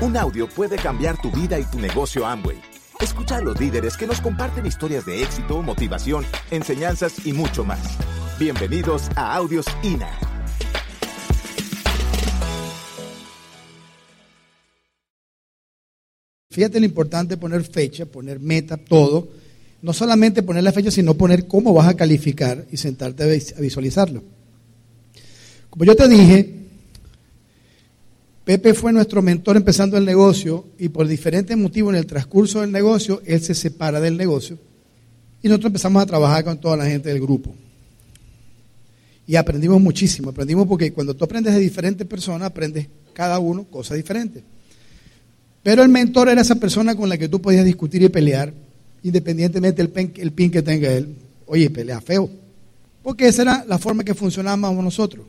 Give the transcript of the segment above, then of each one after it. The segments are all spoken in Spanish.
Un audio puede cambiar tu vida y tu negocio Amway. Escucha a los líderes que nos comparten historias de éxito, motivación, enseñanzas y mucho más. Bienvenidos a Audios INA. Fíjate lo importante poner fecha, poner meta, todo. No solamente poner la fecha, sino poner cómo vas a calificar y sentarte a visualizarlo. Como yo te dije, Pepe fue nuestro mentor empezando el negocio y por diferentes motivos en el transcurso del negocio, él se separa del negocio y nosotros empezamos a trabajar con toda la gente del grupo. Y aprendimos muchísimo, aprendimos porque cuando tú aprendes de diferentes personas, aprendes cada uno cosas diferentes. Pero el mentor era esa persona con la que tú podías discutir y pelear, independientemente del el pin que tenga él. Oye, pelea feo. Porque esa era la forma que funcionábamos nosotros.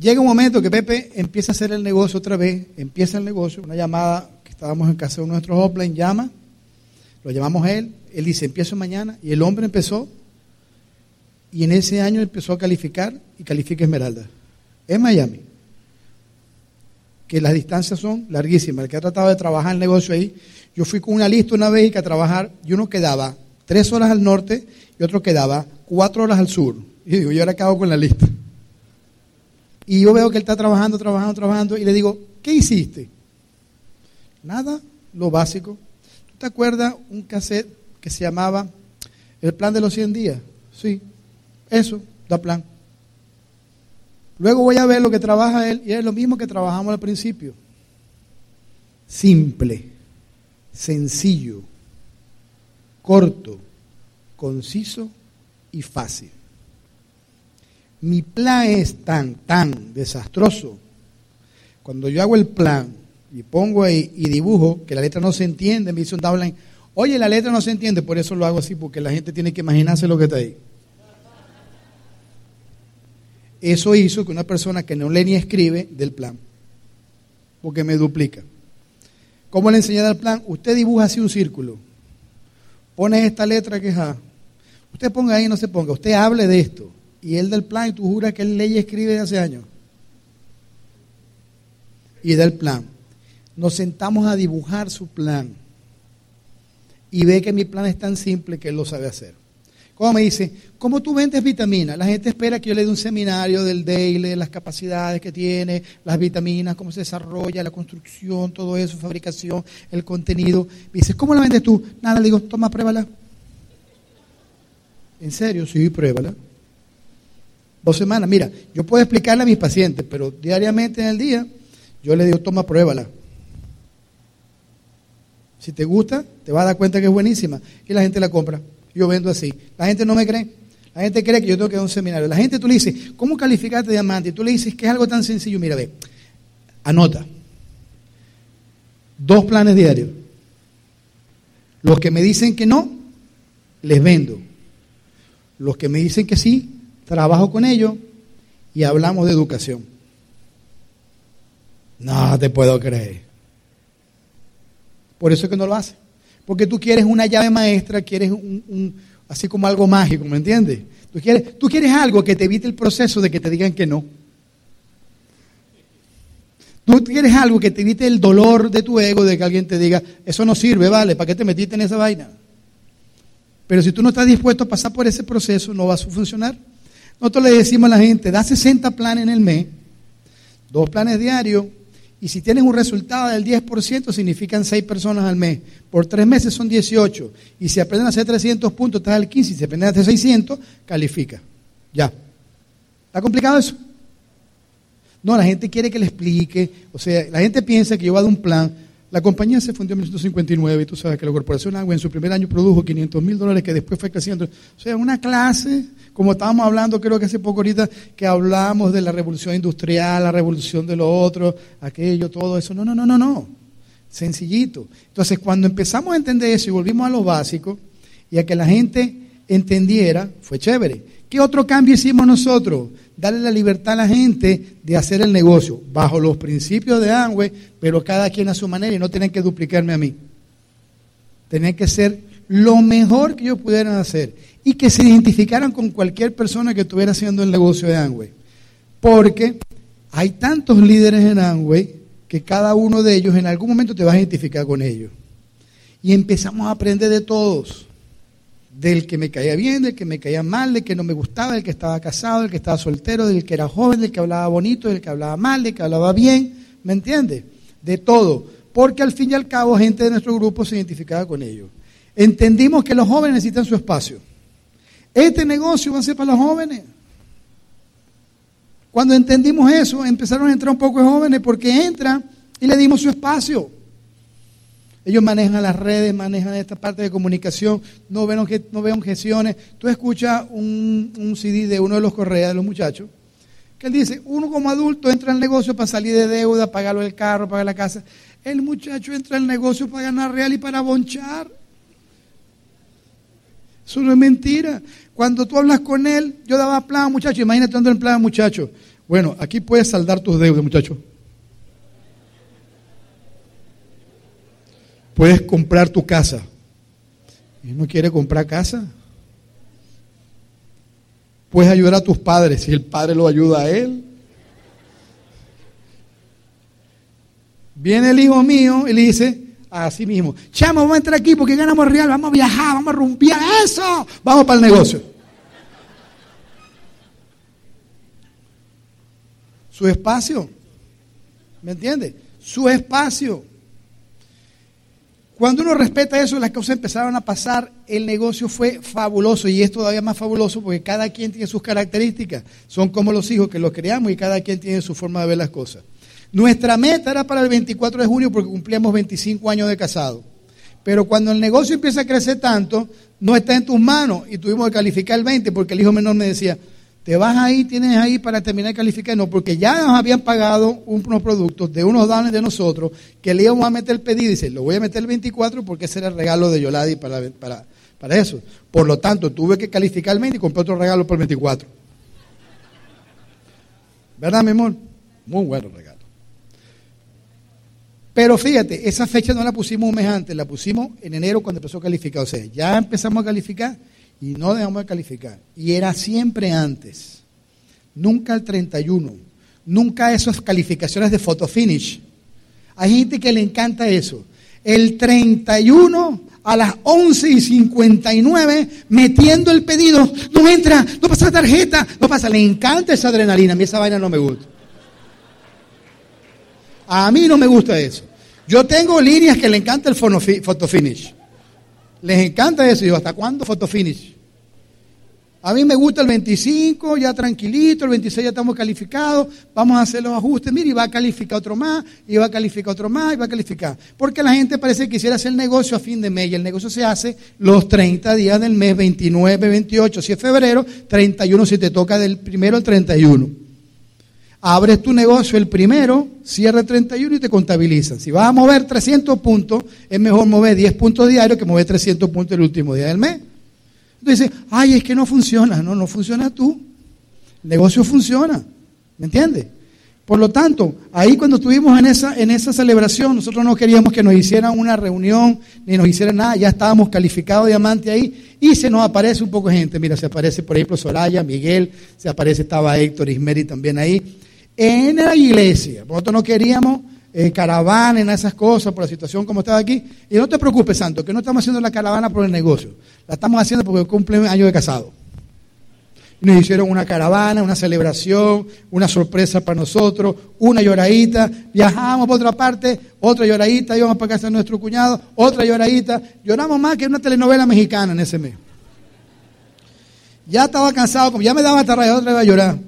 Llega un momento que Pepe empieza a hacer el negocio otra vez, empieza el negocio, una llamada que estábamos en casa de nuestros offline, llama, lo llamamos a él, él dice, empiezo mañana, y el hombre empezó, y en ese año empezó a calificar y califica Esmeralda, en Miami, que las distancias son larguísimas, el que ha tratado de trabajar el negocio ahí, yo fui con una lista una vez y que a trabajar, y uno quedaba tres horas al norte y otro quedaba cuatro horas al sur, y digo, yo ahora acabo con la lista. Y yo veo que él está trabajando, trabajando, trabajando, y le digo, ¿qué hiciste? Nada, lo básico. ¿Tú te acuerdas un cassette que se llamaba El plan de los 100 días? Sí, eso, da plan. Luego voy a ver lo que trabaja él, y es lo mismo que trabajamos al principio. Simple, sencillo, corto, conciso y fácil mi plan es tan, tan desastroso. Cuando yo hago el plan y pongo ahí y dibujo que la letra no se entiende, me dice un downline, oye, la letra no se entiende, por eso lo hago así, porque la gente tiene que imaginarse lo que está ahí. Eso hizo que una persona que no lee ni escribe del plan, porque me duplica. ¿Cómo le enseñé el plan? Usted dibuja así un círculo, pone esta letra que es A. Usted ponga ahí, no se ponga, usted hable de esto y él del plan, y tú juras que él lee y escribe hace años. Y del plan. Nos sentamos a dibujar su plan. Y ve que mi plan es tan simple que él lo sabe hacer. Como me dice, ¿cómo tú vendes vitaminas? La gente espera que yo le dé un seminario del daily, las capacidades que tiene, las vitaminas, cómo se desarrolla, la construcción, todo eso, fabricación, el contenido. Me dice, ¿cómo la vendes tú? Nada, le digo, toma, pruébala. ¿En serio? Sí, pruébala dos semanas. Mira, yo puedo explicarle a mis pacientes, pero diariamente en el día yo le digo, toma, pruébala. Si te gusta, te vas a dar cuenta que es buenísima. Y la gente la compra. Yo vendo así. La gente no me cree. La gente cree que yo tengo que dar un seminario. La gente tú le dices, ¿cómo calificarte diamante? Y tú le dices que es algo tan sencillo. Mira, ve, anota. Dos planes diarios. Los que me dicen que no, les vendo. Los que me dicen que sí, trabajo con ellos y hablamos de educación. No te puedo creer. Por eso es que no lo hace. Porque tú quieres una llave maestra, quieres un, así como algo mágico, ¿me entiendes? Tú quieres, tú quieres algo que te evite el proceso de que te digan que no. Tú quieres algo que te evite el dolor de tu ego de que alguien te diga, eso no sirve, vale, ¿para qué te metiste en esa vaina? Pero si tú no estás dispuesto a pasar por ese proceso, no vas a funcionar. Nosotros le decimos a la gente, da 60 planes en el mes, dos planes diarios, y si tienes un resultado del 10%, significan 6 personas al mes. Por tres meses son 18. Y si aprenden a hacer 300 puntos, estás al 15. Y si aprenden a hacer 600, califica. Ya. ¿Está complicado eso? No, la gente quiere que le explique. O sea, la gente piensa que yo voy a dar un plan la compañía se fundió en 1959 y tú sabes que la Corporación Agua en su primer año produjo 500 mil dólares que después fue creciendo. O sea, una clase, como estábamos hablando, creo que hace poco ahorita, que hablamos de la revolución industrial, la revolución de lo otro, aquello, todo eso. No, no, no, no, no. Sencillito. Entonces, cuando empezamos a entender eso y volvimos a lo básico y a que la gente entendiera, fue chévere. ¿Qué otro cambio hicimos nosotros? Darle la libertad a la gente de hacer el negocio bajo los principios de Amway, pero cada quien a su manera y no tienen que duplicarme a mí. Tienen que ser lo mejor que ellos pudieran hacer y que se identificaran con cualquier persona que estuviera haciendo el negocio de Amway. Porque hay tantos líderes en Amway que cada uno de ellos en algún momento te vas a identificar con ellos. Y empezamos a aprender de todos. Del que me caía bien, del que me caía mal, del que no me gustaba, del que estaba casado, del que estaba soltero, del que era joven, del que hablaba bonito, del que hablaba mal, del que hablaba bien. ¿Me entiendes? De todo. Porque al fin y al cabo gente de nuestro grupo se identificaba con ellos. Entendimos que los jóvenes necesitan su espacio. Este negocio va a ser para los jóvenes. Cuando entendimos eso, empezaron a entrar un poco de jóvenes porque entran y le dimos su espacio. Ellos manejan las redes, manejan esta parte de comunicación, no ven, no ven objeciones. Tú escuchas un, un CD de uno de los correas de los muchachos, que él dice, uno como adulto entra al negocio para salir de deuda, pagarlo el carro, pagar la casa. El muchacho entra al negocio para ganar real y para bonchar. Eso no es mentira. Cuando tú hablas con él, yo daba plan, muchacho. Imagínate dando el plan, muchacho. Bueno, aquí puedes saldar tus deudas, muchacho. Puedes comprar tu casa. ¿Y no quiere comprar casa? Puedes ayudar a tus padres si el padre lo ayuda a él. Viene el hijo mío y le dice, Así mismo. Chamo, vamos a entrar aquí porque ganamos real, vamos a viajar, vamos a rumbear eso. Vamos para el negocio. Su espacio. ¿Me entiende? Su espacio. Cuando uno respeta eso, las cosas empezaron a pasar, el negocio fue fabuloso y es todavía más fabuloso porque cada quien tiene sus características. Son como los hijos que los creamos y cada quien tiene su forma de ver las cosas. Nuestra meta era para el 24 de junio porque cumplíamos 25 años de casado. Pero cuando el negocio empieza a crecer tanto, no está en tus manos y tuvimos que calificar el 20 porque el hijo menor me decía, te vas ahí, tienes ahí para terminar de calificar. No, porque ya nos habían pagado unos productos de unos dones de nosotros que le íbamos a meter el pedido. Y dice, lo voy a meter el 24 porque ese era el regalo de Yoladi para, para, para eso. Por lo tanto, tuve que calificar el 20 y compré otro regalo por el 24. ¿Verdad, mi amor? Muy bueno regalo. Pero fíjate, esa fecha no la pusimos un mes antes, la pusimos en enero cuando empezó a calificar. O sea, ya empezamos a calificar y no dejamos de calificar. Y era siempre antes. Nunca el 31. Nunca esas calificaciones de photo finish. Hay gente que le encanta eso. El 31 a las 11 y 59 metiendo el pedido. No entra, no pasa tarjeta, no pasa. Le encanta esa adrenalina. A mí esa vaina no me gusta. A mí no me gusta eso. Yo tengo líneas que le encanta el photo finish. Les encanta eso. Yo, ¿hasta cuándo photo finish? A mí me gusta el 25, ya tranquilito, el 26 ya estamos calificados, vamos a hacer los ajustes, mire, y va a calificar otro más, y va a calificar otro más, y va a calificar. Porque la gente parece que quisiera hacer el negocio a fin de mes, y el negocio se hace los 30 días del mes, 29, 28, si es febrero, 31 si te toca del primero al 31. Abres tu negocio el primero, cierra el 31 y te contabilizan. Si vas a mover 300 puntos, es mejor mover 10 puntos diarios que mover 300 puntos el último día del mes. Entonces, ay, es que no funciona. No, no funciona tú. El negocio funciona. ¿Me entiendes? Por lo tanto, ahí cuando estuvimos en esa, en esa celebración, nosotros no queríamos que nos hicieran una reunión, ni nos hicieran nada, ya estábamos calificados diamante ahí, y se nos aparece un poco de gente. Mira, se aparece, por ejemplo, Soraya, Miguel, se aparece, estaba Héctor Ismeri también ahí en la iglesia. Nosotros no queríamos eh, caravana en esas cosas por la situación como estaba aquí. Y no te preocupes, Santo, que no estamos haciendo la caravana por el negocio. La estamos haciendo porque cumple año de casado. nos hicieron una caravana, una celebración, una sorpresa para nosotros, una lloradita. Viajamos por otra parte, otra lloradita, íbamos para casa de nuestro cuñado, otra lloradita. Lloramos más que una telenovela mexicana en ese mes. Ya estaba cansado, como ya me daba hasta otra vez a llorar.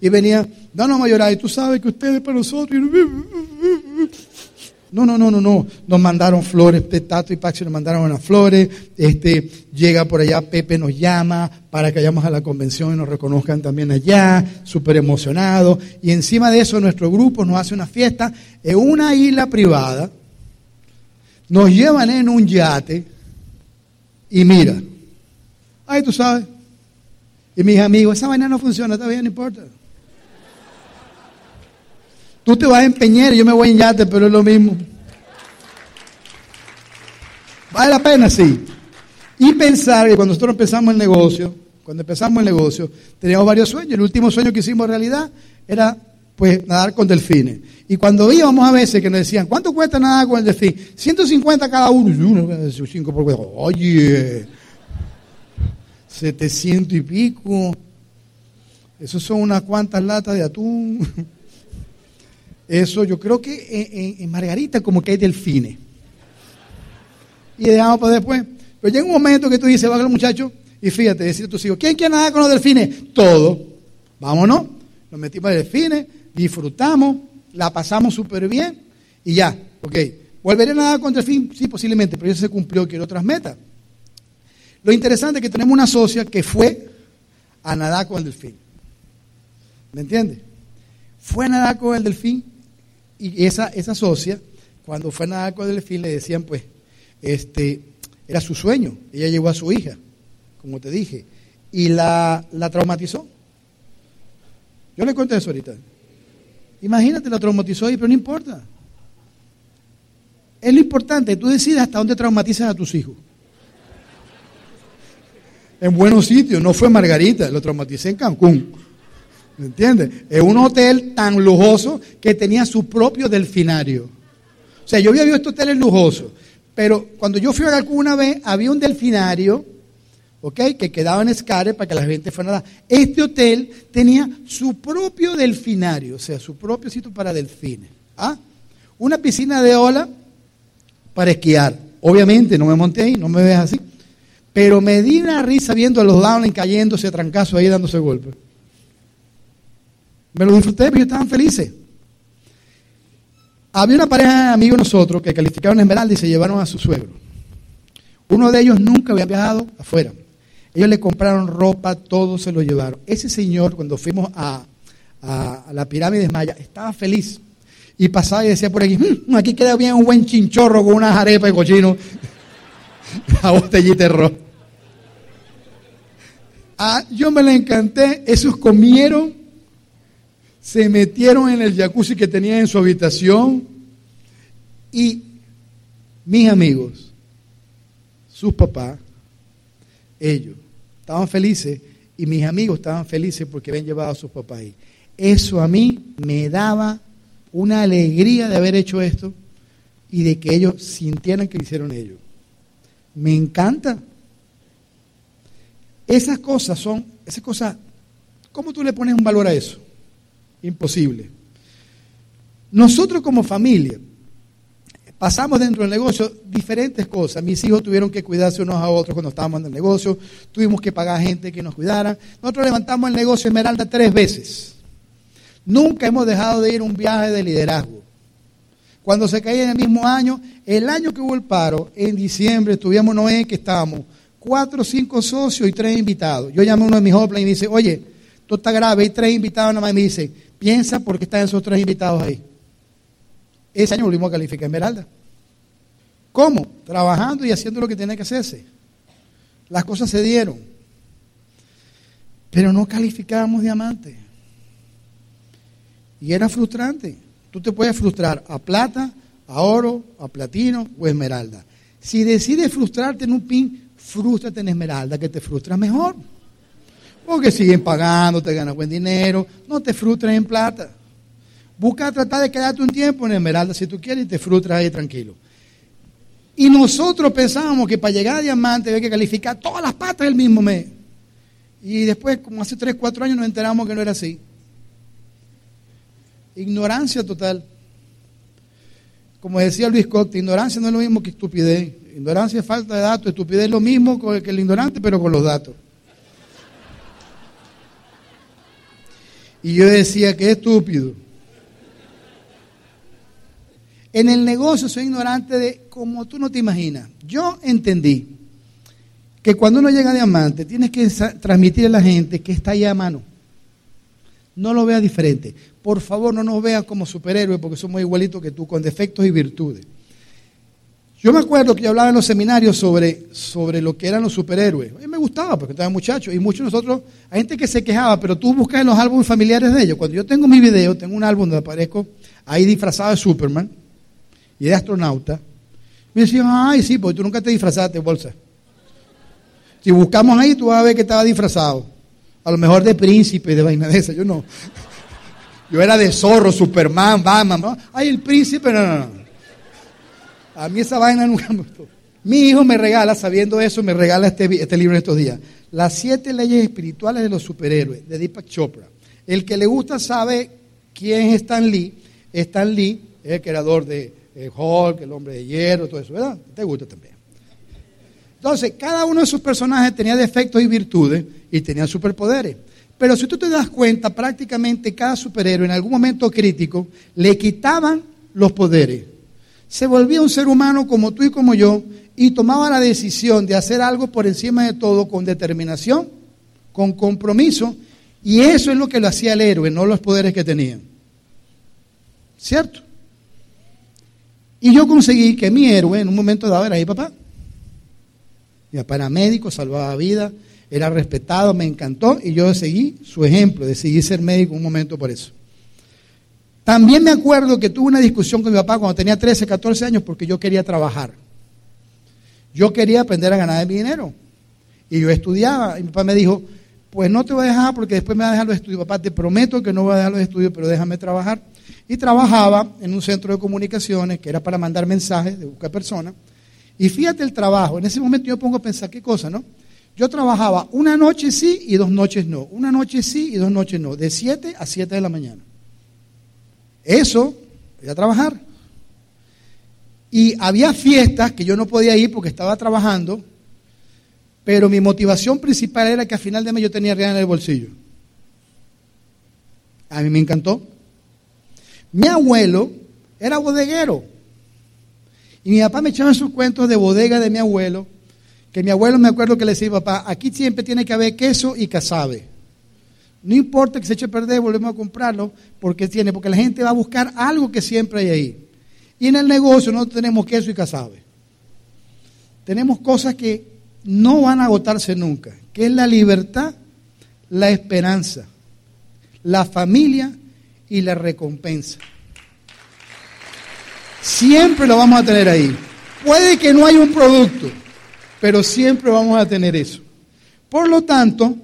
Y venía, no, no, llorar, y tú sabes que ustedes para nosotros. No, no, no, no, no. Nos mandaron flores, Tato y Paxi nos mandaron unas flores. Este, llega por allá, Pepe nos llama para que vayamos a la convención y nos reconozcan también allá, súper emocionado. Y encima de eso, nuestro grupo nos hace una fiesta en una isla privada. Nos llevan en un yate. Y mira, ay, tú sabes. Y mis amigos, esa vaina no funciona, todavía no importa. Tú te vas a empeñar y yo me voy en yate, pero es lo mismo. Vale la pena, sí. Y pensar que cuando nosotros empezamos el negocio, cuando empezamos el negocio, teníamos varios sueños. El último sueño que hicimos realidad era pues nadar con delfines. Y cuando íbamos a veces que nos decían, ¿cuánto cuesta nadar con el delfín? 150 cada uno. Oye, 700 y pico. Eso son unas cuantas latas de atún. Eso yo creo que en, Margarita como que hay delfines. Y dejamos para después. Pero llega un momento que tú dices, va el muchacho, y fíjate, decir a tus hijos, ¿quién quiere nadar con los delfines? Todo. Vámonos. Nos metimos en delfines, disfrutamos, la pasamos súper bien y ya. Ok. ¿Volveré a nadar con delfín? Sí, posiblemente, pero eso se cumplió, quiero otras metas. Lo interesante es que tenemos una socia que fue a nadar con el delfín. ¿Me entiendes? Fue a nadar con el delfín y esa, esa socia, cuando fue a nadar con el delfín, le decían, pues, este, era su sueño. Ella llevó a su hija, como te dije, y la, la traumatizó. Yo le conté eso ahorita. Imagínate, la traumatizó ahí, pero no importa. Es lo importante, tú decides hasta dónde traumatizas a tus hijos. En buenos sitios, no fue Margarita, lo traumaticé en Cancún. ¿Me entiendes? Es un hotel tan lujoso que tenía su propio delfinario. O sea, yo había visto hoteles lujosos, pero cuando yo fui a Cancún una vez, había un delfinario que quedaba en Escare para que la gente fuera a Este hotel tenía su propio delfinario, o sea, su propio sitio para delfines. ¿ah? Una piscina de ola para esquiar. Obviamente no me monté ahí, no me ves así. Pero me di una risa viendo a los downlines cayéndose a trancazo ahí dándose golpes. Me lo disfruté, pero ellos estaban felices. Había una pareja de amigos nosotros que calificaron Esmeralda y se llevaron a su suegro. Uno de ellos nunca había viajado afuera. Ellos le compraron ropa, todo se lo llevaron. Ese señor, cuando fuimos a, la pirámide de Maya, estaba feliz. Y pasaba y decía por aquí, mm, aquí queda bien un buen chinchorro con una arepas de cochino. a botellita de rojo. Ah, yo me la encanté. Esos comieron, se metieron en el jacuzzi que tenía en su habitación. Y mis amigos, sus papás, ellos, estaban felices y mis amigos estaban felices porque habían llevado a sus papás ahí. Eso a mí me daba una alegría de haber hecho esto y de que ellos sintieran que lo hicieron ellos. Me encanta. Esas cosas son, esas cosas, ¿cómo tú le pones un valor a eso? Imposible. Nosotros como familia, pasamos dentro del negocio diferentes cosas. Mis hijos tuvieron que cuidarse unos a otros cuando estábamos en el negocio, tuvimos que pagar gente que nos cuidara. Nosotros levantamos el negocio Esmeralda tres veces. Nunca hemos dejado de ir a un viaje de liderazgo. Cuando se caía en el mismo año, el año que hubo el paro, en diciembre, estuvimos Noé, que estábamos cuatro cinco socios y tres invitados. Yo llamé a uno de mis hoplines y me dice, oye, esto está grave, hay tres invitados nada más. Y me dice, piensa por qué están esos tres invitados ahí. Ese año volvimos a calificar Esmeralda. ¿Cómo? Trabajando y haciendo lo que tenía que hacerse. Las cosas se dieron. Pero no calificábamos diamante. Y era frustrante. Tú te puedes frustrar a plata, a oro, a platino o esmeralda. Si decides frustrarte en un pin, frustrate en esmeralda, que te frustra mejor. Porque siguen pagando, te ganas buen dinero, no te frustres en plata. Busca tratar de quedarte un tiempo en Esmeralda si tú quieres y te frustras ahí tranquilo. Y nosotros pensábamos que para llegar a diamante había que calificar todas las patas del mismo mes. Y después, como hace 3, 4 años, nos enteramos que no era así. Ignorancia total. Como decía Luis Cocte, ignorancia no es lo mismo que estupidez. Ignorancia es falta de datos, estupidez es lo mismo que el ignorante, pero con los datos. Y yo decía que estúpido. En el negocio soy ignorante de como tú no te imaginas. Yo entendí que cuando uno llega a diamante tienes que transmitir a la gente que está ahí a mano. No lo veas diferente. Por favor, no nos veas como superhéroes porque somos igualitos que tú, con defectos y virtudes. Yo me acuerdo que yo hablaba en los seminarios sobre, sobre lo que eran los superhéroes. A mí me gustaba porque estaba muchacho y muchos de nosotros, hay gente que se quejaba, pero tú buscas en los álbumes familiares de ellos. Cuando yo tengo mi video, tengo un álbum donde aparezco ahí disfrazado de Superman y de astronauta, me decían, ay, sí, porque tú nunca te disfrazaste, bolsa. Si buscamos ahí, tú vas a ver que estaba disfrazado. A lo mejor de príncipe, de vaina de esa, yo no. Yo era de zorro, Superman, Batman. Ay, el príncipe, no, no, no. A mí esa vaina nunca me gustó. Mi hijo me regala, sabiendo eso, me regala este, este libro en estos días. Las siete leyes espirituales de los superhéroes, de Deepak Chopra. El que le gusta sabe quién es Stan Lee. Stan Lee es el creador de Hulk, el hombre de hierro, todo eso, ¿verdad? Te gusta también. Entonces, cada uno de sus personajes tenía defectos y virtudes y tenía superpoderes. Pero si tú te das cuenta, prácticamente cada superhéroe en algún momento crítico le quitaban los poderes. Se volvía un ser humano como tú y como yo y tomaba la decisión de hacer algo por encima de todo con determinación, con compromiso, y eso es lo que lo hacía el héroe, no los poderes que tenía. ¿Cierto? Y yo conseguí que mi héroe en un momento dado era mi papá. Mi papá era médico, salvaba vida, era respetado, me encantó y yo seguí su ejemplo, decidí ser médico un momento por eso. También me acuerdo que tuve una discusión con mi papá cuando tenía 13, 14 años porque yo quería trabajar. Yo quería aprender a ganar mi dinero. Y yo estudiaba. Y mi papá me dijo, pues no te voy a dejar porque después me va a dejar los estudios. Papá, te prometo que no voy a dejar los estudios, pero déjame trabajar. Y trabajaba en un centro de comunicaciones que era para mandar mensajes de buscar personas. Y fíjate el trabajo. En ese momento yo pongo a pensar qué cosa, ¿no? Yo trabajaba una noche sí y dos noches no. Una noche sí y dos noches no. De 7 a 7 de la mañana. Eso, voy a trabajar. Y había fiestas que yo no podía ir porque estaba trabajando, pero mi motivación principal era que al final de mes yo tenía real en el bolsillo. A mí me encantó. Mi abuelo era bodeguero. Y mi papá me echaba sus cuentos de bodega de mi abuelo que mi abuelo me acuerdo que le decía, papá, aquí siempre tiene que haber queso y casabe. No importa que se eche a perder, volvemos a comprarlo, porque tiene, porque la gente va a buscar algo que siempre hay ahí. Y en el negocio no tenemos queso y casabe. Tenemos cosas que no van a agotarse nunca, que es la libertad, la esperanza, la familia y la recompensa. Siempre lo vamos a tener ahí. Puede que no haya un producto, pero siempre vamos a tener eso. Por lo tanto,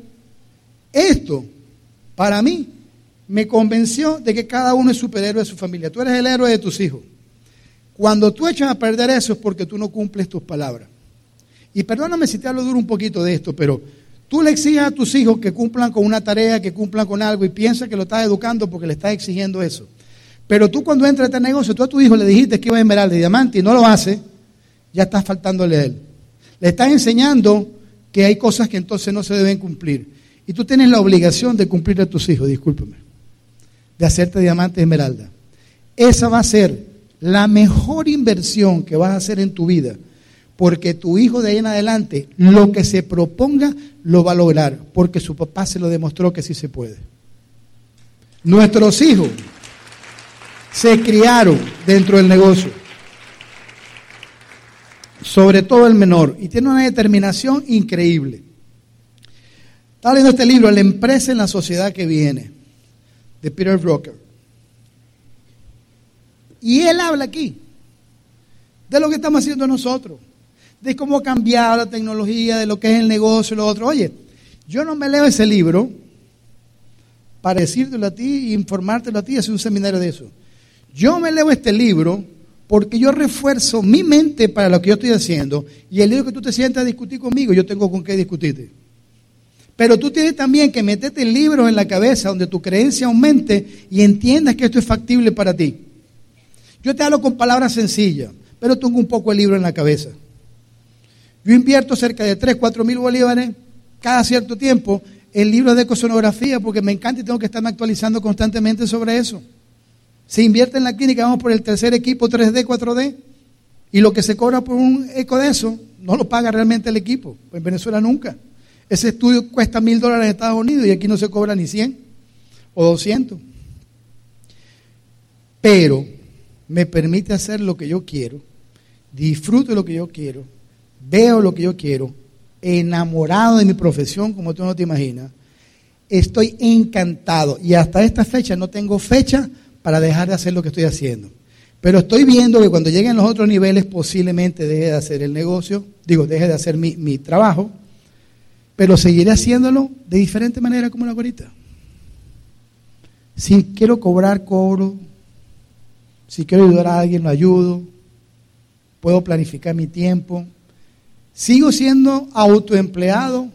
esto, para mí, me convenció de que cada uno es superhéroe de su familia. Tú eres el héroe de tus hijos. Cuando tú echas a perder eso es porque tú no cumples tus palabras. Y perdóname si te hablo duro un poquito de esto, pero tú le exiges a tus hijos que cumplan con una tarea, que cumplan con algo y piensas que lo estás educando porque le estás exigiendo eso. Pero tú cuando entras a este negocio, tú a tu hijo le dijiste que iba a esmeralda y diamante y no lo hace, ya estás faltándole a él. Le estás enseñando que hay cosas que entonces no se deben cumplir. Y tú tienes la obligación de cumplir a tus hijos, discúlpeme, de hacerte diamante esmeralda. Esa va a ser la mejor inversión que vas a hacer en tu vida, porque tu hijo de ahí en adelante, lo que se proponga, lo va a lograr, porque su papá se lo demostró que sí se puede. Nuestros hijos se criaron dentro del negocio sobre todo el menor, y tiene una determinación increíble. Estaba leyendo este libro, La empresa en la sociedad que viene, de Peter Broker. Y él habla aquí de lo que estamos haciendo nosotros, de cómo ha cambiado la tecnología, de lo que es el negocio y lo otro. Oye, yo no me leo ese libro para decírtelo a ti e informártelo a ti y hacer un seminario de eso. Yo me leo este libro porque yo refuerzo mi mente para lo que yo estoy haciendo y el día que tú te sientas a discutir conmigo, yo tengo con qué discutirte. Pero tú tienes también que meterte el libro en la cabeza donde tu creencia aumente y entiendas que esto es factible para ti. Yo te hablo con palabras sencillas, pero tengo un poco el libro en la cabeza. Yo invierto cerca de 3, 4 mil bolívares cada cierto tiempo en libros de ecosonografía porque me encanta y tengo que estarme actualizando constantemente sobre eso. Se invierte en la clínica, vamos por el tercer equipo 3D, 4D, y lo que se cobra por un eco de eso no lo paga realmente el equipo. Pues en Venezuela nunca. Ese estudio cuesta mil dólares en Estados Unidos y aquí no se cobra ni 100 o 200. Pero me permite hacer lo que yo quiero, disfruto lo que yo quiero, veo lo que yo quiero, enamorado de mi profesión como tú no te imaginas. Estoy encantado y hasta esta fecha no tengo fecha para dejar de hacer lo que estoy haciendo. Pero estoy viendo que cuando lleguen los otros niveles posiblemente deje de hacer el negocio, digo, deje de hacer mi, trabajo, pero seguiré haciéndolo de diferente manera como lo hago ahorita. Si quiero cobrar, cobro. Si quiero ayudar a alguien, lo ayudo. Puedo planificar mi tiempo. Sigo siendo autoempleado,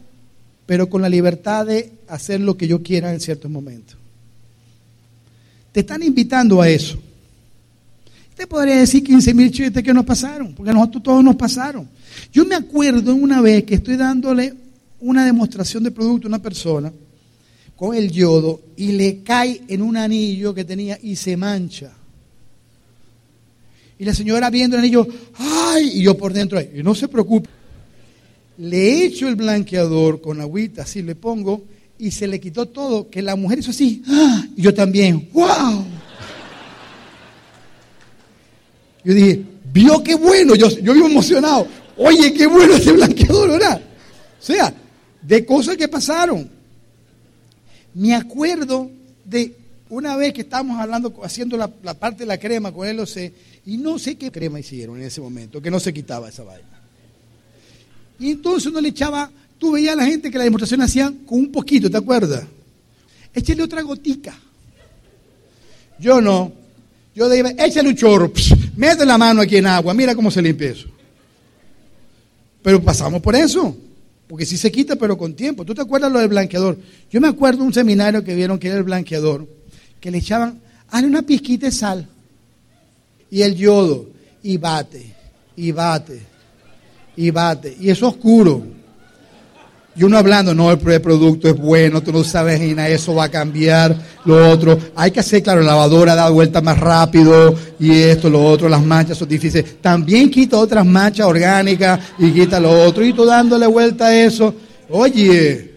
pero con la libertad de hacer lo que yo quiera en ciertos momentos. Te están invitando a eso. Te podría decir 15 mil chistes que nos pasaron, porque a nosotros todos nos pasaron. Yo me acuerdo una vez que estoy dándole una demostración de producto una persona con el yodo y le cae en un anillo que tenía y se mancha. Y la señora viendo el anillo, ¡ay! Y yo por dentro, y no se preocupe. Le echo el blanqueador con agüita, así le pongo, y se le quitó todo, que la mujer hizo así, ¡ah! y yo también, ¡wow! Yo dije, vio qué bueno, yo, yo vivo emocionado, oye, qué bueno ese blanqueador, ¿verdad? O sea, de cosas que pasaron. Me acuerdo de una vez que estábamos hablando, haciendo la, parte de la crema con el LOC, y no sé qué crema hicieron en ese momento, que no se quitaba esa vaina. Y entonces uno le echaba, tú veías a la gente que la demostración hacían con un poquito, ¿te acuerdas? Échale otra gotica. Yo no. Yo dije, échale un chorro, mete la mano aquí en agua, mira cómo se limpia eso. Pero pasamos por eso. Porque sí se quita, pero con tiempo. ¿Tú te acuerdas lo del blanqueador? Yo me acuerdo un seminario que vieron que era el blanqueador, que le echaban, hazle una pizquita de sal y el yodo, y bate, y bate, y bate. Y es oscuro. Y uno hablando, no, el producto es bueno, tú no sabes, eso va a cambiar, lo otro. Hay que hacer, claro, la lavadora da vuelta más rápido y esto, lo otro, las manchas son difíciles. También quita otras manchas orgánicas y quita lo otro. Y tú dándole vuelta a eso. Oye,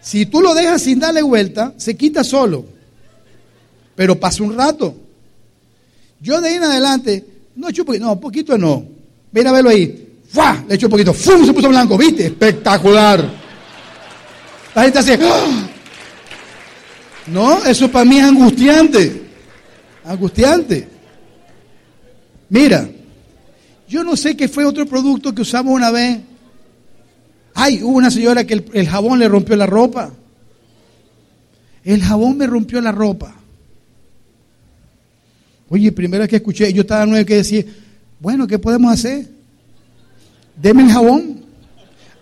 si tú lo dejas sin darle vuelta, se quita solo. Pero pasa un rato. Yo de ahí en adelante, no, chupo, no, poquito no. Ven a ahí. ¡Fua! Le echó un poquito, ¡fum! Se puso blanco, ¿viste? Espectacular. La gente hace, ¡Ah! No, eso para mí es angustiante. Angustiante. Mira, yo no sé qué fue otro producto que usamos una vez. Ay, hubo una señora que el, el jabón le rompió la ropa. El jabón me rompió la ropa. Oye, primera vez que escuché, yo estaba nueve que decía, bueno, ¿qué podemos hacer? Deme el jabón.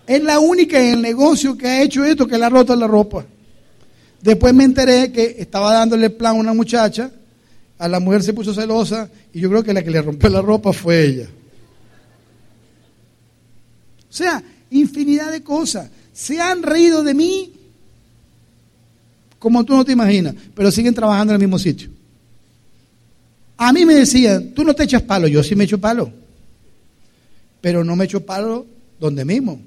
Es la única en el negocio que ha hecho esto, que le ha roto la ropa. Después me enteré que estaba dándole plan a una muchacha, a la mujer se puso celosa y yo creo que la que le rompió la ropa fue ella. O sea, infinidad de cosas. Se han reído de mí como tú no te imaginas, pero siguen trabajando en el mismo sitio. A mí me decían, tú no te echas palo, yo sí me echo palo pero no me echo palo donde mismo.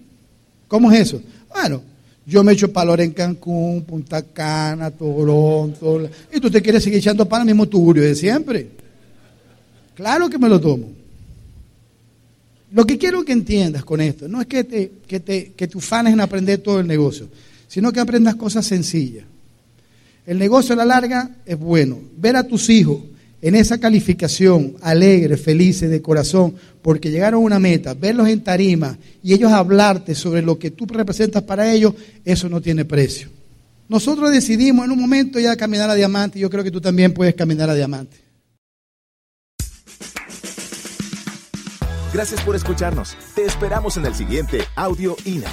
¿Cómo es eso? Bueno, yo me echo palo en Cancún, Punta Cana, Toronto, y tú te quieres seguir echando palo al mismo tuburio de siempre. Claro que me lo tomo. Lo que quiero que entiendas con esto, no es que, te, que, te, que tu fanes en aprender todo el negocio, sino que aprendas cosas sencillas. El negocio a la larga es bueno. Ver a tus hijos en esa calificación, alegre, felices de corazón, porque llegaron a una meta, verlos en tarima y ellos hablarte sobre lo que tú representas para ellos, eso no tiene precio. Nosotros decidimos en un momento ya caminar a diamante y yo creo que tú también puedes caminar a diamante. Gracias por escucharnos. Te esperamos en el siguiente Audio INA.